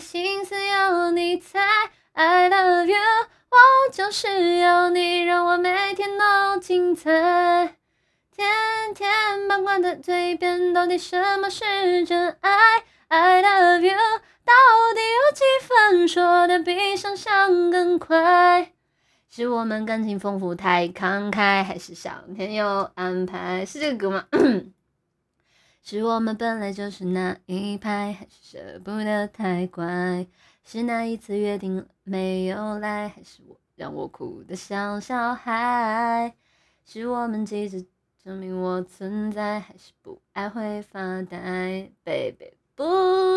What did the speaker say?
心思有你猜。I love you，我就是要你，让我每天都精彩。天天八卦的嘴边，到底什么是真爱？I love you，到底有几分说的比想象更快？是我们感情丰富太慷慨，还是上天有安排？是这个歌吗？是我们本来就是那一派，还是舍不得太乖？是那一次约定了没有来，还是我让我哭得像小孩？是我们急着证明我存在，还是不爱会发呆？Baby，不。